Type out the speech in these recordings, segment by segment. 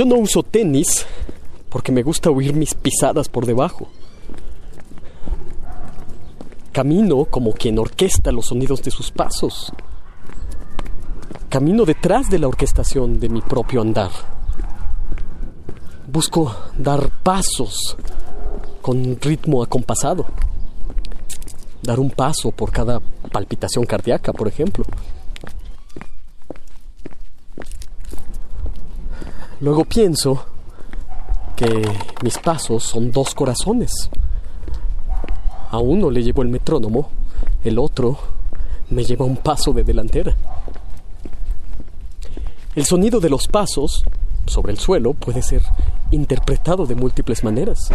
Yo no uso tenis porque me gusta oír mis pisadas por debajo. Camino como quien orquesta los sonidos de sus pasos. Camino detrás de la orquestación de mi propio andar. Busco dar pasos con ritmo acompasado. Dar un paso por cada palpitación cardíaca, por ejemplo. Luego pienso que mis pasos son dos corazones. A uno le llevo el metrónomo, el otro me lleva un paso de delantera. El sonido de los pasos sobre el suelo puede ser interpretado de múltiples maneras.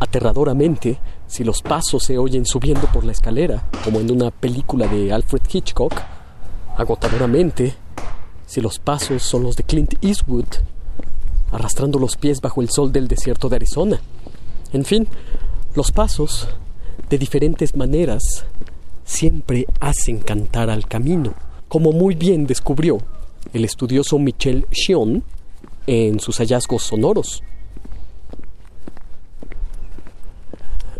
Aterradoramente, si los pasos se oyen subiendo por la escalera, como en una película de Alfred Hitchcock, agotadoramente, si los pasos son los de Clint Eastwood, arrastrando los pies bajo el sol del desierto de Arizona. En fin, los pasos, de diferentes maneras, siempre hacen cantar al camino, como muy bien descubrió el estudioso Michel Chion en sus hallazgos sonoros.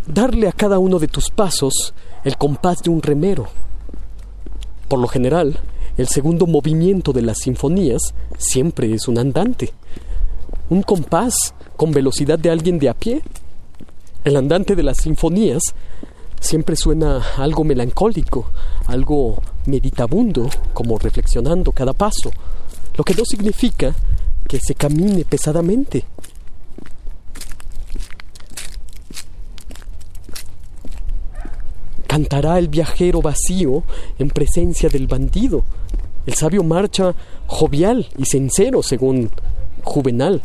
Darle a cada uno de tus pasos el compás de un remero. Por lo general, el segundo movimiento de las sinfonías siempre es un andante, un compás con velocidad de alguien de a pie. El andante de las sinfonías siempre suena algo melancólico, algo meditabundo, como reflexionando cada paso, lo que no significa que se camine pesadamente. Cantará el viajero vacío en presencia del bandido. El sabio marcha jovial y sincero, según Juvenal.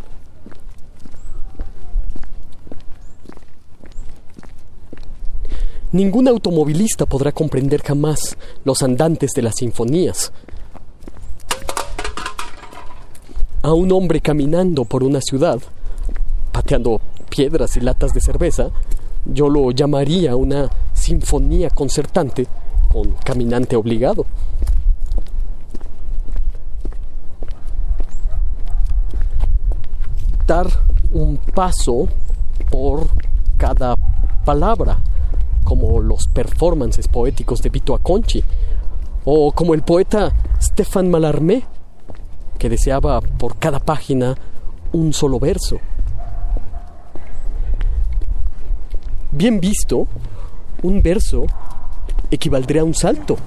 Ningún automovilista podrá comprender jamás los andantes de las sinfonías. A un hombre caminando por una ciudad, pateando piedras y latas de cerveza, yo lo llamaría una sinfonía concertante con caminante obligado. Dar un paso por cada palabra como los performances poéticos de Vito Aconchi, o como el poeta Stefan Mallarmé, que deseaba por cada página un solo verso. Bien visto, un verso equivaldría a un salto.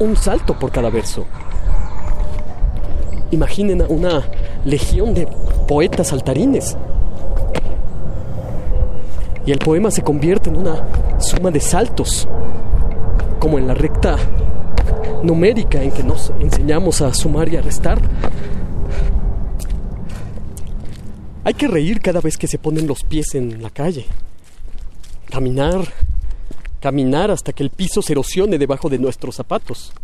Un salto por cada verso. Imaginen una legión de poetas saltarines. Y el poema se convierte en una suma de saltos, como en la recta numérica en que nos enseñamos a sumar y a restar. Hay que reír cada vez que se ponen los pies en la calle. Caminar, caminar hasta que el piso se erosione debajo de nuestros zapatos.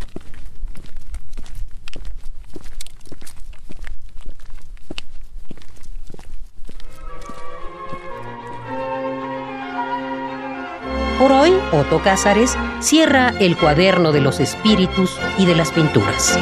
Por hoy, Otto Cázares cierra el cuaderno de los espíritus y de las pinturas.